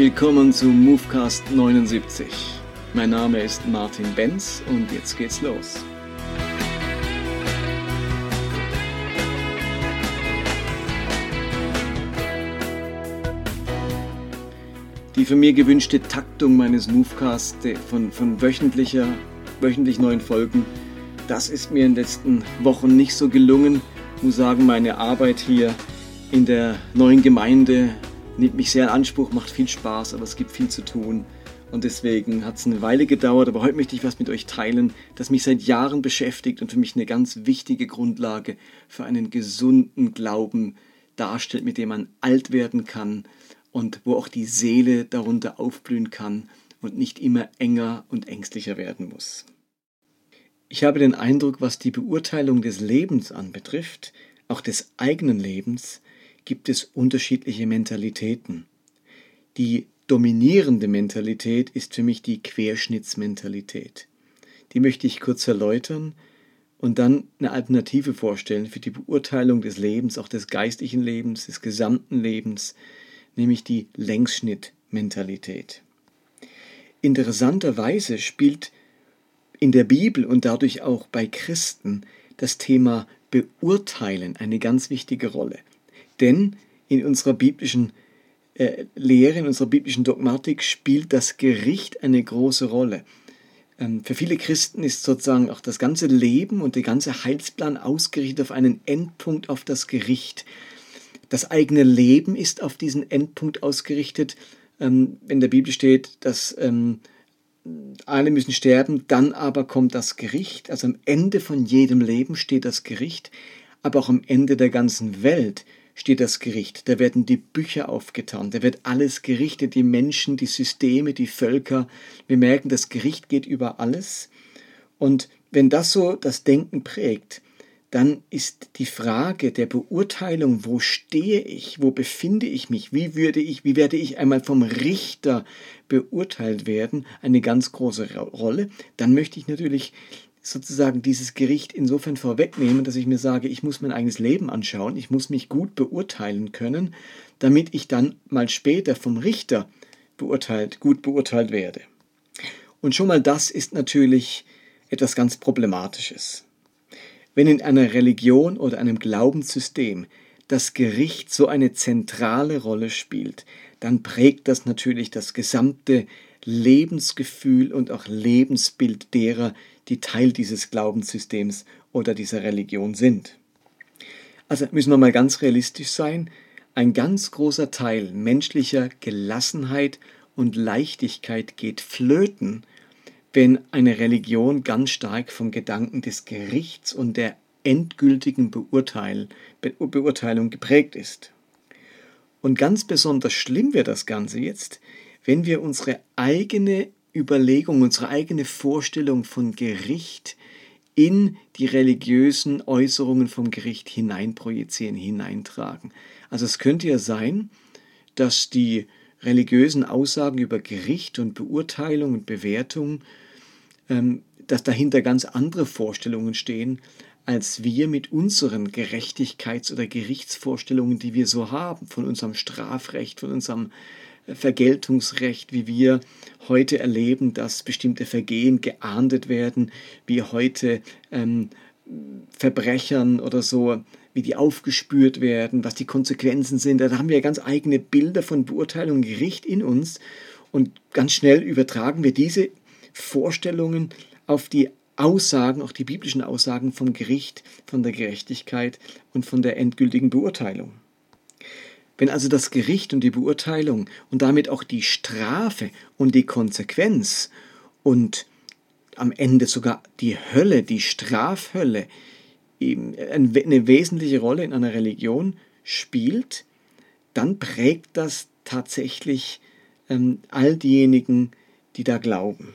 willkommen zu Movecast 79. Mein Name ist Martin Benz und jetzt geht's los. Die von mir gewünschte Taktung meines Movecasts von, von wöchentlicher, wöchentlich neuen Folgen, das ist mir in den letzten Wochen nicht so gelungen. Ich muss sagen, meine Arbeit hier in der neuen Gemeinde nimmt mich sehr in Anspruch, macht viel Spaß, aber es gibt viel zu tun. Und deswegen hat es eine Weile gedauert, aber heute möchte ich was mit euch teilen, das mich seit Jahren beschäftigt und für mich eine ganz wichtige Grundlage für einen gesunden Glauben darstellt, mit dem man alt werden kann und wo auch die Seele darunter aufblühen kann und nicht immer enger und ängstlicher werden muss. Ich habe den Eindruck, was die Beurteilung des Lebens anbetrifft, auch des eigenen Lebens, gibt es unterschiedliche Mentalitäten. Die dominierende Mentalität ist für mich die Querschnittsmentalität. Die möchte ich kurz erläutern und dann eine Alternative vorstellen für die Beurteilung des Lebens, auch des geistlichen Lebens, des gesamten Lebens, nämlich die Längsschnittmentalität. Interessanterweise spielt in der Bibel und dadurch auch bei Christen das Thema Beurteilen eine ganz wichtige Rolle. Denn in unserer biblischen äh, Lehre, in unserer biblischen Dogmatik spielt das Gericht eine große Rolle. Ähm, für viele Christen ist sozusagen auch das ganze Leben und der ganze Heilsplan ausgerichtet auf einen Endpunkt, auf das Gericht. Das eigene Leben ist auf diesen Endpunkt ausgerichtet. Ähm, in der Bibel steht, dass ähm, alle müssen sterben, dann aber kommt das Gericht. Also am Ende von jedem Leben steht das Gericht, aber auch am Ende der ganzen Welt steht das Gericht. Da werden die Bücher aufgetan, da wird alles gerichtet, die Menschen, die Systeme, die Völker. Wir merken, das Gericht geht über alles. Und wenn das so das Denken prägt, dann ist die Frage der Beurteilung, wo stehe ich, wo befinde ich mich, wie würde ich, wie werde ich einmal vom Richter beurteilt werden, eine ganz große Rolle. Dann möchte ich natürlich sozusagen dieses Gericht insofern vorwegnehmen, dass ich mir sage, ich muss mein eigenes Leben anschauen, ich muss mich gut beurteilen können, damit ich dann mal später vom Richter beurteilt, gut beurteilt werde. Und schon mal das ist natürlich etwas ganz Problematisches. Wenn in einer Religion oder einem Glaubenssystem das Gericht so eine zentrale Rolle spielt, dann prägt das natürlich das gesamte Lebensgefühl und auch Lebensbild derer, die Teil dieses Glaubenssystems oder dieser Religion sind. Also müssen wir mal ganz realistisch sein, ein ganz großer Teil menschlicher Gelassenheit und Leichtigkeit geht flöten, wenn eine Religion ganz stark vom Gedanken des Gerichts und der endgültigen Beurteil, Be Beurteilung geprägt ist. Und ganz besonders schlimm wird das Ganze jetzt, wenn wir unsere eigene Überlegung, unsere eigene Vorstellung von Gericht in die religiösen Äußerungen vom Gericht hineinprojizieren, hineintragen. Also es könnte ja sein, dass die religiösen Aussagen über Gericht und Beurteilung und Bewertung, ähm, dass dahinter ganz andere Vorstellungen stehen, als wir mit unseren Gerechtigkeits- oder Gerichtsvorstellungen, die wir so haben, von unserem Strafrecht, von unserem Vergeltungsrecht, wie wir heute erleben, dass bestimmte Vergehen geahndet werden, wie heute ähm, Verbrechern oder so, wie die aufgespürt werden, was die Konsequenzen sind. Da haben wir ganz eigene Bilder von Beurteilung und Gericht in uns und ganz schnell übertragen wir diese Vorstellungen auf die Aussagen, auch die biblischen Aussagen vom Gericht, von der Gerechtigkeit und von der endgültigen Beurteilung. Wenn also das Gericht und die Beurteilung und damit auch die Strafe und die Konsequenz und am Ende sogar die Hölle, die Strafhölle, eine wesentliche Rolle in einer Religion spielt, dann prägt das tatsächlich ähm, all diejenigen, die da glauben.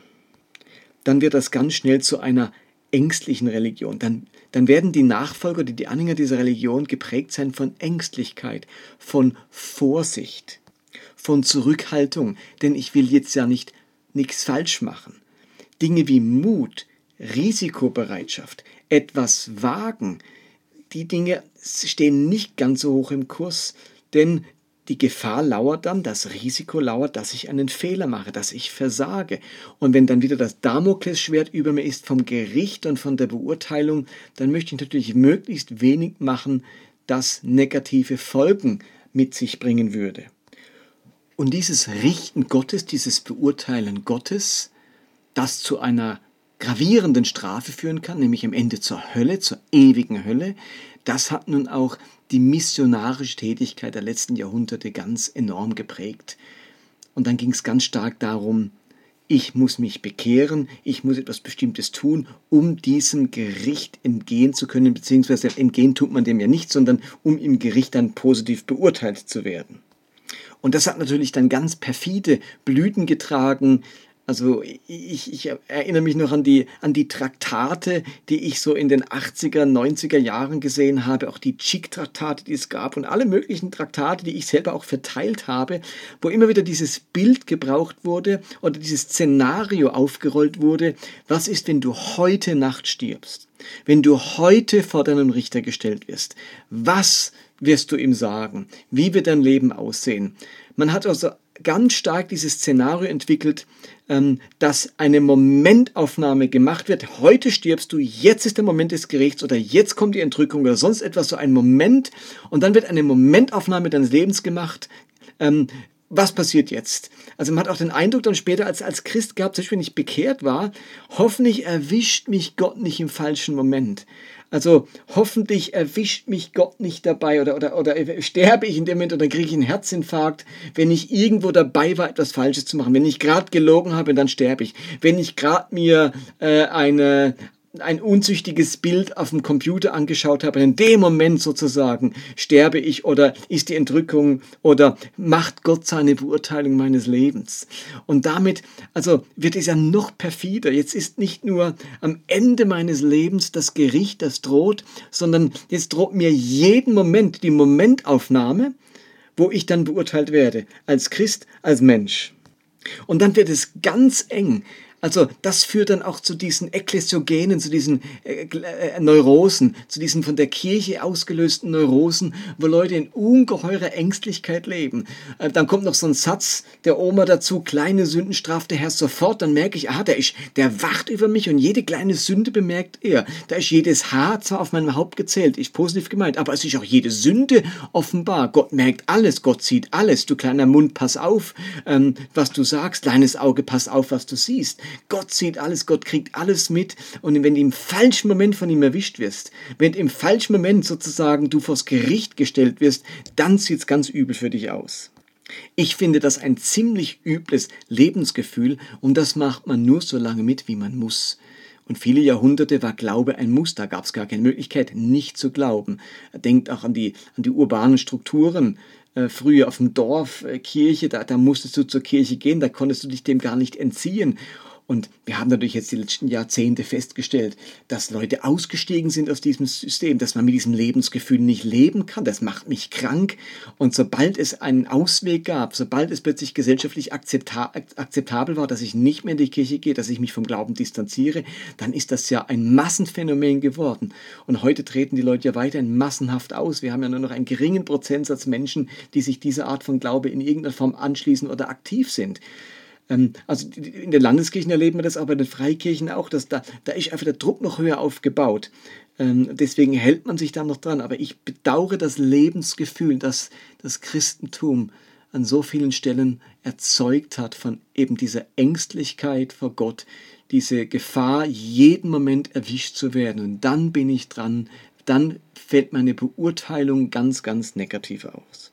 Dann wird das ganz schnell zu einer ängstlichen Religion. Dann dann werden die Nachfolger, die, die Anhänger dieser Religion geprägt sein von Ängstlichkeit, von Vorsicht, von Zurückhaltung, denn ich will jetzt ja nicht nichts falsch machen. Dinge wie Mut, Risikobereitschaft, etwas wagen, die Dinge stehen nicht ganz so hoch im Kurs, denn die Gefahr lauert dann, das Risiko lauert, dass ich einen Fehler mache, dass ich versage. Und wenn dann wieder das Damoklesschwert über mir ist vom Gericht und von der Beurteilung, dann möchte ich natürlich möglichst wenig machen, das negative Folgen mit sich bringen würde. Und dieses Richten Gottes, dieses Beurteilen Gottes, das zu einer gravierenden Strafe führen kann, nämlich am Ende zur Hölle, zur ewigen Hölle, das hat nun auch die missionarische Tätigkeit der letzten Jahrhunderte ganz enorm geprägt. Und dann ging es ganz stark darum, ich muss mich bekehren, ich muss etwas Bestimmtes tun, um diesem Gericht entgehen zu können, beziehungsweise entgehen tut man dem ja nicht, sondern um im Gericht dann positiv beurteilt zu werden. Und das hat natürlich dann ganz perfide Blüten getragen, also ich, ich, erinnere mich noch an die, an die Traktate, die ich so in den 80er, 90er Jahren gesehen habe, auch die Chick-Traktate, die es gab und alle möglichen Traktate, die ich selber auch verteilt habe, wo immer wieder dieses Bild gebraucht wurde oder dieses Szenario aufgerollt wurde, was ist, wenn du heute Nacht stirbst? Wenn du heute vor deinem Richter gestellt wirst, was wirst du ihm sagen? Wie wird dein Leben aussehen? Man hat also ganz stark dieses Szenario entwickelt, ähm, dass eine Momentaufnahme gemacht wird. Heute stirbst du, jetzt ist der Moment des Gerichts oder jetzt kommt die Entrückung oder sonst etwas, so ein Moment. Und dann wird eine Momentaufnahme deines Lebens gemacht. Ähm, was passiert jetzt? Also man hat auch den Eindruck dann später als, als Christ gehabt, selbst wenn ich bekehrt war, hoffentlich erwischt mich Gott nicht im falschen Moment. Also hoffentlich erwischt mich Gott nicht dabei oder, oder, oder sterbe ich in dem Moment oder kriege ich einen Herzinfarkt, wenn ich irgendwo dabei war, etwas Falsches zu machen. Wenn ich gerade gelogen habe, dann sterbe ich. Wenn ich gerade mir äh, eine, ein unzüchtiges Bild auf dem Computer angeschaut habe, in dem Moment sozusagen sterbe ich oder ist die Entrückung oder macht Gott seine Beurteilung meines Lebens. Und damit, also wird es ja noch perfider. Jetzt ist nicht nur am Ende meines Lebens das Gericht, das droht, sondern jetzt droht mir jeden Moment die Momentaufnahme, wo ich dann beurteilt werde, als Christ, als Mensch. Und dann wird es ganz eng, also das führt dann auch zu diesen Ekklesiogenen, zu diesen äh, äh, Neurosen, zu diesen von der Kirche ausgelösten Neurosen, wo Leute in ungeheurer Ängstlichkeit leben. Äh, dann kommt noch so ein Satz der Oma dazu, kleine Sünden straft der Herr sofort, dann merke ich, ah, der, ist, der wacht über mich und jede kleine Sünde bemerkt er. Da ist jedes Haar zwar auf meinem Haupt gezählt, ist positiv gemeint, aber es ist auch jede Sünde offenbar. Gott merkt alles, Gott sieht alles. Du kleiner Mund, pass auf, ähm, was du sagst, kleines Auge, pass auf, was du siehst. Gott sieht alles, Gott kriegt alles mit. Und wenn du im falschen Moment von ihm erwischt wirst, wenn im falschen Moment sozusagen du vors Gericht gestellt wirst, dann sieht es ganz übel für dich aus. Ich finde das ein ziemlich übles Lebensgefühl und das macht man nur so lange mit, wie man muss. Und viele Jahrhunderte war Glaube ein Muss, da gab es gar keine Möglichkeit, nicht zu glauben. Denkt auch an die, an die urbanen Strukturen. Äh, früher auf dem Dorf, äh, Kirche, da, da musstest du zur Kirche gehen, da konntest du dich dem gar nicht entziehen. Und wir haben natürlich jetzt die letzten Jahrzehnte festgestellt, dass Leute ausgestiegen sind aus diesem System, dass man mit diesem Lebensgefühl nicht leben kann. Das macht mich krank. Und sobald es einen Ausweg gab, sobald es plötzlich gesellschaftlich akzepta akzeptabel war, dass ich nicht mehr in die Kirche gehe, dass ich mich vom Glauben distanziere, dann ist das ja ein Massenphänomen geworden. Und heute treten die Leute ja weiterhin massenhaft aus. Wir haben ja nur noch einen geringen Prozentsatz Menschen, die sich dieser Art von Glaube in irgendeiner Form anschließen oder aktiv sind. Ähm, also in den Landeskirchen erleben wir das, aber in den Freikirchen auch, dass da, da ist einfach der Druck noch höher aufgebaut. Ähm, deswegen hält man sich da noch dran. Aber ich bedauere das Lebensgefühl, das das Christentum an so vielen Stellen erzeugt hat von eben dieser Ängstlichkeit vor Gott, diese Gefahr, jeden Moment erwischt zu werden. Und dann bin ich dran, dann fällt meine Beurteilung ganz, ganz negativ aus.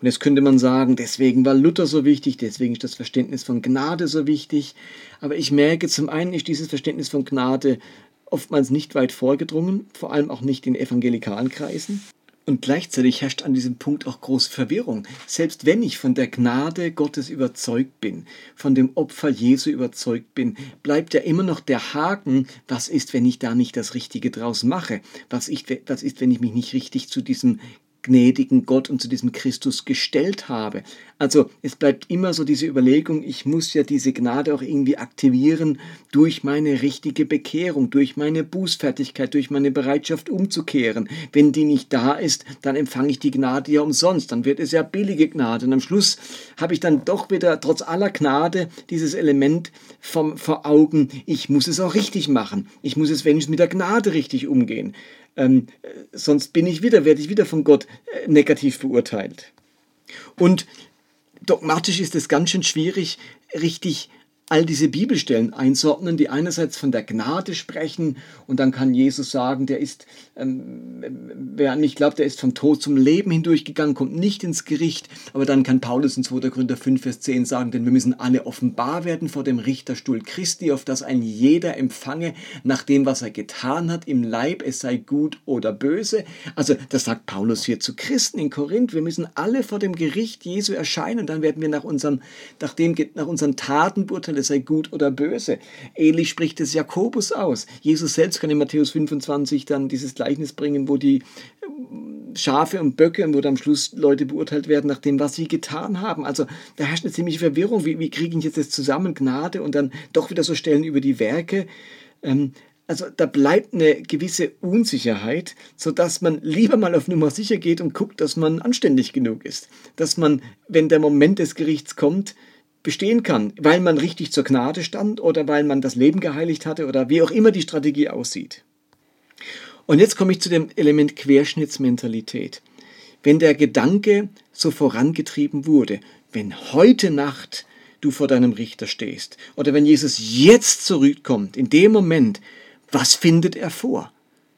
Und jetzt könnte man sagen, deswegen war Luther so wichtig, deswegen ist das Verständnis von Gnade so wichtig. Aber ich merke, zum einen ist dieses Verständnis von Gnade oftmals nicht weit vorgedrungen, vor allem auch nicht in evangelikalen Kreisen. Und gleichzeitig herrscht an diesem Punkt auch große Verwirrung. Selbst wenn ich von der Gnade Gottes überzeugt bin, von dem Opfer Jesu überzeugt bin, bleibt ja immer noch der Haken, was ist, wenn ich da nicht das Richtige draus mache? Was ist, was ist wenn ich mich nicht richtig zu diesem gnädigen Gott und zu diesem Christus gestellt habe. Also es bleibt immer so diese Überlegung, ich muss ja diese Gnade auch irgendwie aktivieren durch meine richtige Bekehrung, durch meine Bußfertigkeit, durch meine Bereitschaft umzukehren. Wenn die nicht da ist, dann empfange ich die Gnade ja umsonst, dann wird es ja billige Gnade. Und am Schluss habe ich dann doch wieder trotz aller Gnade dieses Element vom, vor Augen, ich muss es auch richtig machen. Ich muss es wenigstens mit der Gnade richtig umgehen. Ähm, sonst bin ich wieder, werde ich wieder von Gott äh, negativ beurteilt. Und dogmatisch ist es ganz schön schwierig, richtig all diese Bibelstellen einzuordnen, die einerseits von der Gnade sprechen und dann kann Jesus sagen, der ist, ähm, wer an mich glaubt, der ist vom Tod zum Leben hindurchgegangen, kommt nicht ins Gericht, aber dann kann Paulus in 2. Korinther 5, Vers 10 sagen, denn wir müssen alle offenbar werden vor dem Richterstuhl Christi, auf das ein jeder empfange nach dem, was er getan hat im Leib, es sei gut oder böse. Also das sagt Paulus hier zu Christen in Korinth, wir müssen alle vor dem Gericht Jesu erscheinen, dann werden wir nach unseren, nach dem, nach unseren Taten beurteilen, es sei gut oder böse. Ähnlich spricht es Jakobus aus. Jesus selbst kann in Matthäus 25 dann dieses Gleichnis bringen, wo die ähm, Schafe und Böcke und wo dann am Schluss Leute beurteilt werden nach dem, was sie getan haben. Also da herrscht eine ziemliche Verwirrung. Wie, wie kriege ich jetzt das zusammen, Gnade und dann doch wieder so Stellen über die Werke? Ähm, also da bleibt eine gewisse Unsicherheit, sodass man lieber mal auf Nummer sicher geht und guckt, dass man anständig genug ist. Dass man, wenn der Moment des Gerichts kommt, bestehen kann, weil man richtig zur Gnade stand oder weil man das Leben geheiligt hatte oder wie auch immer die Strategie aussieht. Und jetzt komme ich zu dem Element Querschnittsmentalität. Wenn der Gedanke so vorangetrieben wurde, wenn heute Nacht du vor deinem Richter stehst oder wenn Jesus jetzt zurückkommt, in dem Moment, was findet er vor?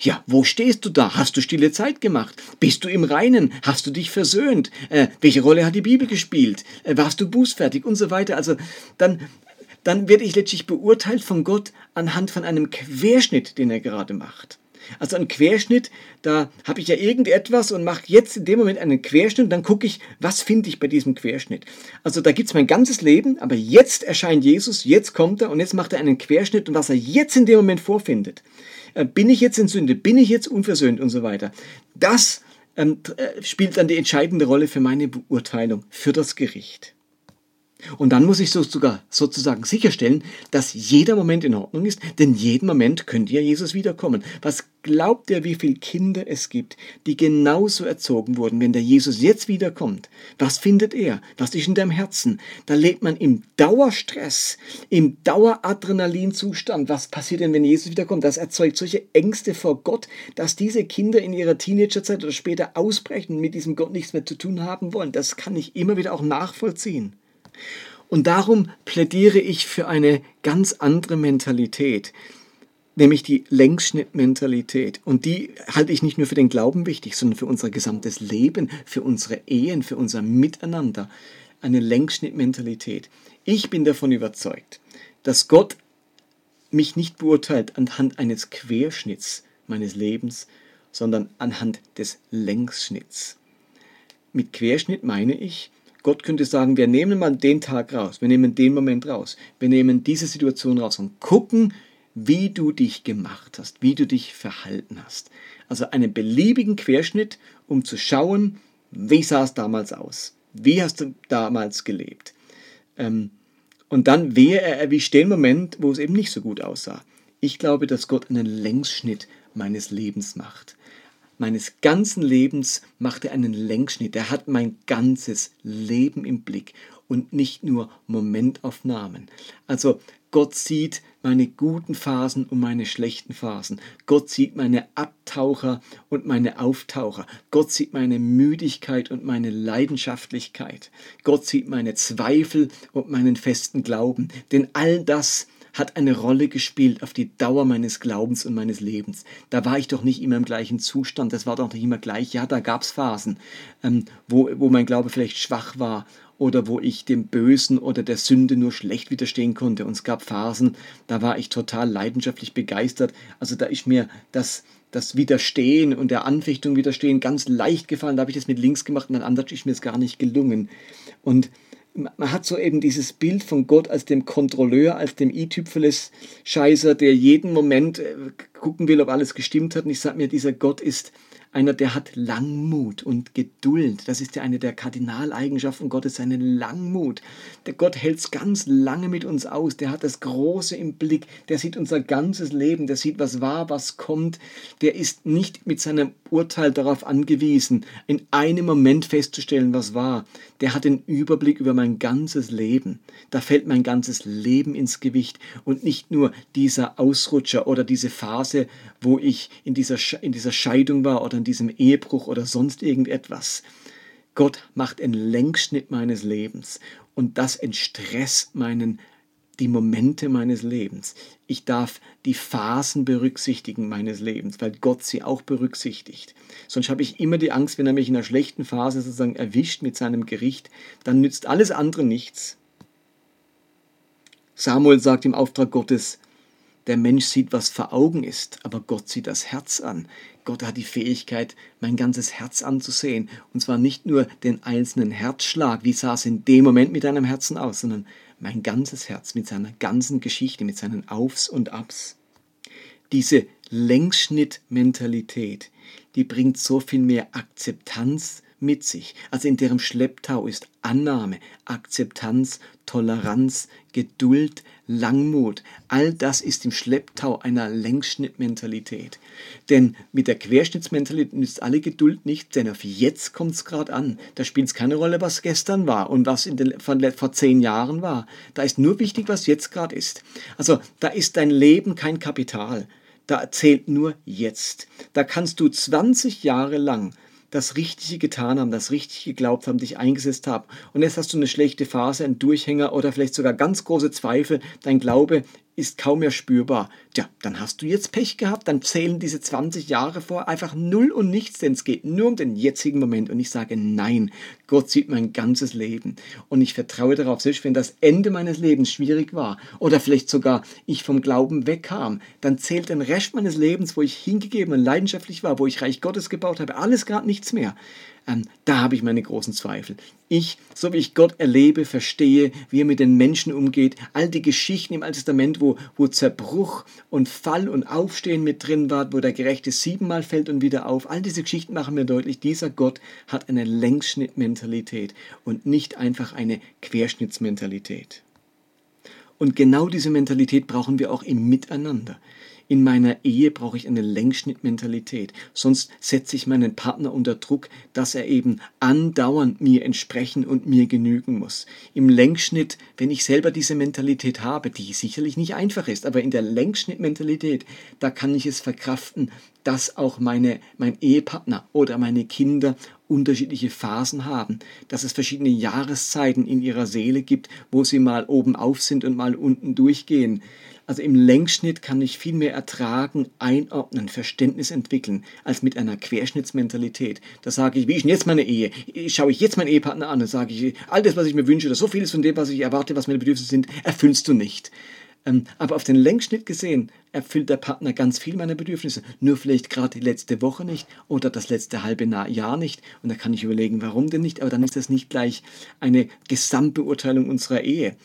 Ja, wo stehst du da? Hast du stille Zeit gemacht? Bist du im Reinen? Hast du dich versöhnt? Äh, welche Rolle hat die Bibel gespielt? Äh, warst du bußfertig und so weiter? Also dann, dann werde ich letztlich beurteilt von Gott anhand von einem Querschnitt, den er gerade macht. Also ein Querschnitt, da habe ich ja irgendetwas und mache jetzt in dem Moment einen Querschnitt und dann gucke ich, was finde ich bei diesem Querschnitt. Also da gibt es mein ganzes Leben, aber jetzt erscheint Jesus, jetzt kommt er und jetzt macht er einen Querschnitt und was er jetzt in dem Moment vorfindet. Äh, bin ich jetzt in Sünde? Bin ich jetzt unversöhnt und so weiter? Das ähm, äh, spielt dann die entscheidende Rolle für meine Beurteilung, für das Gericht. Und dann muss ich sogar sozusagen sicherstellen, dass jeder Moment in Ordnung ist, denn jeden Moment könnte ja Jesus wiederkommen. Was glaubt ihr, wie viele Kinder es gibt, die genauso erzogen wurden, wenn der Jesus jetzt wiederkommt? Was findet er? Was ist in deinem Herzen? Da lebt man im Dauerstress, im Daueradrenalinzustand. Was passiert denn, wenn Jesus wiederkommt? Das erzeugt solche Ängste vor Gott, dass diese Kinder in ihrer Teenagerzeit oder später ausbrechen und mit diesem Gott nichts mehr zu tun haben wollen. Das kann ich immer wieder auch nachvollziehen. Und darum plädiere ich für eine ganz andere Mentalität, nämlich die Längsschnittmentalität. Und die halte ich nicht nur für den Glauben wichtig, sondern für unser gesamtes Leben, für unsere Ehen, für unser Miteinander. Eine Längsschnittmentalität. Ich bin davon überzeugt, dass Gott mich nicht beurteilt anhand eines Querschnitts meines Lebens, sondern anhand des Längsschnitts. Mit Querschnitt meine ich, Gott könnte sagen, wir nehmen mal den Tag raus, wir nehmen den Moment raus, wir nehmen diese Situation raus und gucken, wie du dich gemacht hast, wie du dich verhalten hast. Also einen beliebigen Querschnitt, um zu schauen, wie sah es damals aus, wie hast du damals gelebt. Ähm, und dann wäre er erwischt den Moment, wo es eben nicht so gut aussah. Ich glaube, dass Gott einen Längsschnitt meines Lebens macht meines ganzen Lebens macht er einen Längsschnitt. Er hat mein ganzes Leben im Blick und nicht nur Momentaufnahmen. Also Gott sieht meine guten Phasen und meine schlechten Phasen. Gott sieht meine Abtaucher und meine Auftaucher. Gott sieht meine Müdigkeit und meine Leidenschaftlichkeit. Gott sieht meine Zweifel und meinen festen Glauben. Denn all das hat eine Rolle gespielt auf die Dauer meines Glaubens und meines Lebens. Da war ich doch nicht immer im gleichen Zustand, das war doch nicht immer gleich. Ja, da gab es Phasen, ähm, wo, wo mein Glaube vielleicht schwach war oder wo ich dem Bösen oder der Sünde nur schlecht widerstehen konnte. Und es gab Phasen, da war ich total leidenschaftlich begeistert. Also da ist mir das, das Widerstehen und der Anfechtung widerstehen ganz leicht gefallen. Da habe ich das mit links gemacht und dann anders ist mir es gar nicht gelungen. Und man hat so eben dieses Bild von Gott als dem Kontrolleur, als dem i-Tüpfeles-Scheißer, der jeden Moment äh, gucken will, ob alles gestimmt hat. Und ich sage mir, dieser Gott ist einer, der hat Langmut und Geduld. Das ist ja eine der Kardinaleigenschaften Gottes, seine Langmut. Der Gott hält es ganz lange mit uns aus. Der hat das Große im Blick. Der sieht unser ganzes Leben. Der sieht, was war, was kommt. Der ist nicht mit seinem Urteil darauf angewiesen, in einem Moment festzustellen, was war. Der hat den Überblick über mein ganzes Leben. Da fällt mein ganzes Leben ins Gewicht und nicht nur dieser Ausrutscher oder diese Phase, wo ich in dieser, in dieser Scheidung war oder diesem Ehebruch oder sonst irgendetwas. Gott macht einen Längsschnitt meines Lebens und das entstresst meinen die Momente meines Lebens. Ich darf die Phasen berücksichtigen meines Lebens, weil Gott sie auch berücksichtigt. Sonst habe ich immer die Angst, wenn er mich in einer schlechten Phase sozusagen erwischt mit seinem Gericht, dann nützt alles andere nichts. Samuel sagt im Auftrag Gottes, der Mensch sieht, was vor Augen ist, aber Gott sieht das Herz an. Gott hat die Fähigkeit, mein ganzes Herz anzusehen. Und zwar nicht nur den einzelnen Herzschlag, wie sah es in dem Moment mit deinem Herzen aus, sondern mein ganzes Herz mit seiner ganzen Geschichte, mit seinen Aufs und Abs. Diese Längsschnittmentalität, die bringt so viel mehr Akzeptanz mit sich. Also in deren Schlepptau ist Annahme, Akzeptanz, Toleranz, Geduld, Langmut. All das ist im Schlepptau einer Längsschnittmentalität. Denn mit der Querschnittsmentalität nützt alle Geduld nicht, denn auf jetzt kommt es gerade an. Da spielt es keine Rolle, was gestern war und was in den, von, vor zehn Jahren war. Da ist nur wichtig, was jetzt gerade ist. Also da ist dein Leben kein Kapital. Da zählt nur jetzt. Da kannst du 20 Jahre lang das Richtige getan haben, das Richtige geglaubt haben, dich eingesetzt haben. Und jetzt hast du eine schlechte Phase, einen Durchhänger oder vielleicht sogar ganz große Zweifel. Dein Glaube ist kaum mehr spürbar. Tja, dann hast du jetzt Pech gehabt, dann zählen diese 20 Jahre vor einfach null und nichts, denn es geht nur um den jetzigen Moment. Und ich sage nein, Gott sieht mein ganzes Leben. Und ich vertraue darauf, selbst wenn das Ende meines Lebens schwierig war oder vielleicht sogar ich vom Glauben wegkam, dann zählt den Rest meines Lebens, wo ich hingegeben und leidenschaftlich war, wo ich Reich Gottes gebaut habe, alles gerade nichts mehr ähm, da habe ich meine großen Zweifel. Ich, so wie ich Gott erlebe, verstehe, wie er mit den Menschen umgeht, all die Geschichten im Alten Testament, wo, wo Zerbruch und Fall und Aufstehen mit drin war, wo der Gerechte siebenmal fällt und wieder auf, all diese Geschichten machen mir deutlich, dieser Gott hat eine Längsschnittmentalität und nicht einfach eine Querschnittsmentalität. Und genau diese Mentalität brauchen wir auch im Miteinander. In meiner Ehe brauche ich eine Längsschnittmentalität, sonst setze ich meinen Partner unter Druck, dass er eben andauernd mir entsprechen und mir genügen muss. Im Längsschnitt, wenn ich selber diese Mentalität habe, die sicherlich nicht einfach ist, aber in der Längsschnittmentalität, da kann ich es verkraften, dass auch meine, mein Ehepartner oder meine Kinder unterschiedliche Phasen haben, dass es verschiedene Jahreszeiten in ihrer Seele gibt, wo sie mal oben auf sind und mal unten durchgehen. Also im Längsschnitt kann ich viel mehr ertragen, einordnen, Verständnis entwickeln, als mit einer Querschnittsmentalität. Da sage ich, wie ist denn jetzt meine Ehe? Schaue ich jetzt meinen Ehepartner an und sage ich, all das, was ich mir wünsche, oder so vieles von dem, was ich erwarte, was meine Bedürfnisse sind, erfüllst du nicht. Ähm, aber auf den Längsschnitt gesehen erfüllt der Partner ganz viel meiner Bedürfnisse, nur vielleicht gerade die letzte Woche nicht oder das letzte halbe Jahr nicht. Und da kann ich überlegen, warum denn nicht, aber dann ist das nicht gleich eine Gesamtbeurteilung unserer Ehe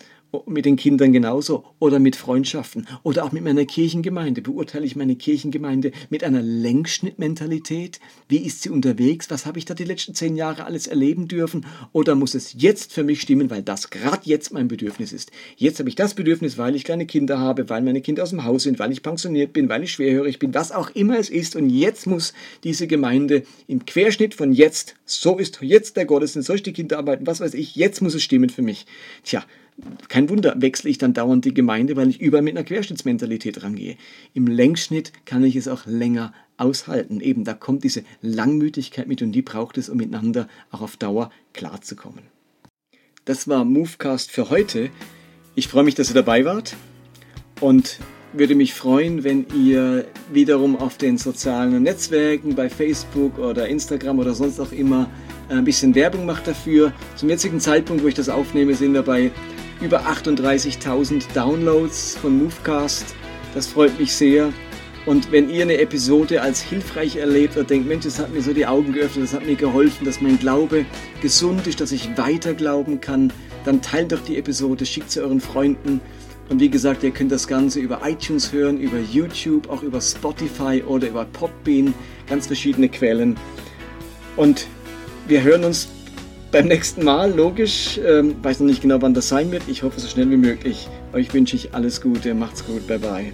mit den Kindern genauso oder mit Freundschaften oder auch mit meiner Kirchengemeinde. Beurteile ich meine Kirchengemeinde mit einer Längsschnittmentalität? Wie ist sie unterwegs? Was habe ich da die letzten zehn Jahre alles erleben dürfen? Oder muss es jetzt für mich stimmen, weil das gerade jetzt mein Bedürfnis ist? Jetzt habe ich das Bedürfnis, weil ich kleine Kinder habe, weil meine Kinder aus dem Haus sind, weil ich pensioniert bin, weil ich schwerhörig bin, was auch immer es ist. Und jetzt muss diese Gemeinde im Querschnitt von jetzt, so ist jetzt der Gottesdienst, so ist die Kinderarbeit, was weiß ich, jetzt muss es stimmen für mich. Tja, kein Wunder, wechsle ich dann dauernd die Gemeinde, weil ich überall mit einer Querschnittsmentalität rangehe. Im Längsschnitt kann ich es auch länger aushalten. Eben, da kommt diese Langmütigkeit mit und die braucht es, um miteinander auch auf Dauer klarzukommen. Das war Movecast für heute. Ich freue mich, dass ihr dabei wart und würde mich freuen, wenn ihr wiederum auf den sozialen Netzwerken bei Facebook oder Instagram oder sonst auch immer ein bisschen Werbung macht dafür. Zum jetzigen Zeitpunkt, wo ich das aufnehme, sind wir bei über 38.000 Downloads von Movecast. Das freut mich sehr. Und wenn ihr eine Episode als hilfreich erlebt oder denkt, Mensch, das hat mir so die Augen geöffnet, das hat mir geholfen, dass mein Glaube gesund ist, dass ich weiter glauben kann, dann teilt doch die Episode, schickt sie euren Freunden Und wie gesagt, ihr könnt das Ganze über iTunes hören, über YouTube, auch über Spotify oder über Podbean, ganz verschiedene Quellen. Und wir hören uns beim nächsten Mal, logisch. Ähm, weiß noch nicht genau, wann das sein wird. Ich hoffe, so schnell wie möglich. Euch wünsche ich alles Gute. Macht's gut. Bye bye.